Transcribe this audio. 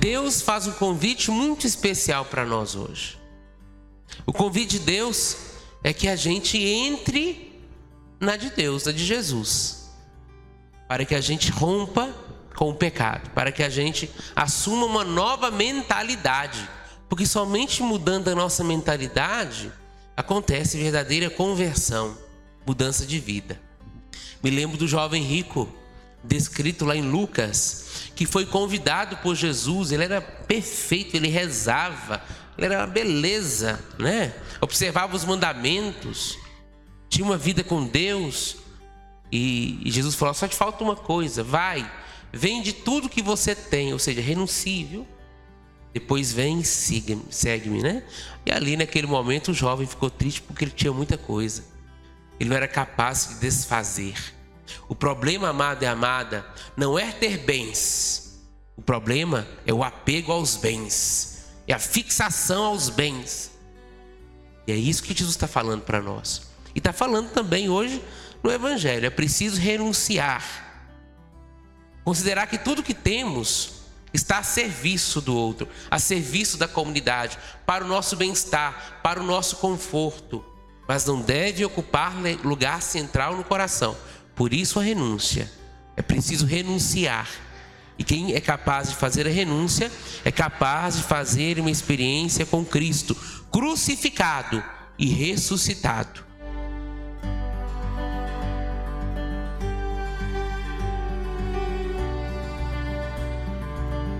Deus faz um convite muito especial para nós hoje. O convite de Deus é que a gente entre na de Deus, na de Jesus, para que a gente rompa com o pecado, para que a gente assuma uma nova mentalidade, porque somente mudando a nossa mentalidade acontece verdadeira conversão, mudança de vida. Me lembro do jovem rico, descrito lá em Lucas, que foi convidado por Jesus, ele era perfeito, ele rezava, ele era uma beleza, né? Observava os mandamentos, tinha uma vida com Deus. E, e Jesus falou: só te falta uma coisa, vai, vende tudo que você tem, ou seja, renuncie, viu? Depois vem e segue-me, né? E ali naquele momento o jovem ficou triste porque ele tinha muita coisa. Ele não era capaz de desfazer. O problema, amado e amada, não é ter bens. O problema é o apego aos bens. É a fixação aos bens. E é isso que Jesus está falando para nós. E está falando também hoje no Evangelho. É preciso renunciar. Considerar que tudo que temos está a serviço do outro, a serviço da comunidade, para o nosso bem-estar, para o nosso conforto, mas não deve ocupar lugar central no coração. Por isso a renúncia. É preciso renunciar. E quem é capaz de fazer a renúncia é capaz de fazer uma experiência com Cristo, crucificado e ressuscitado.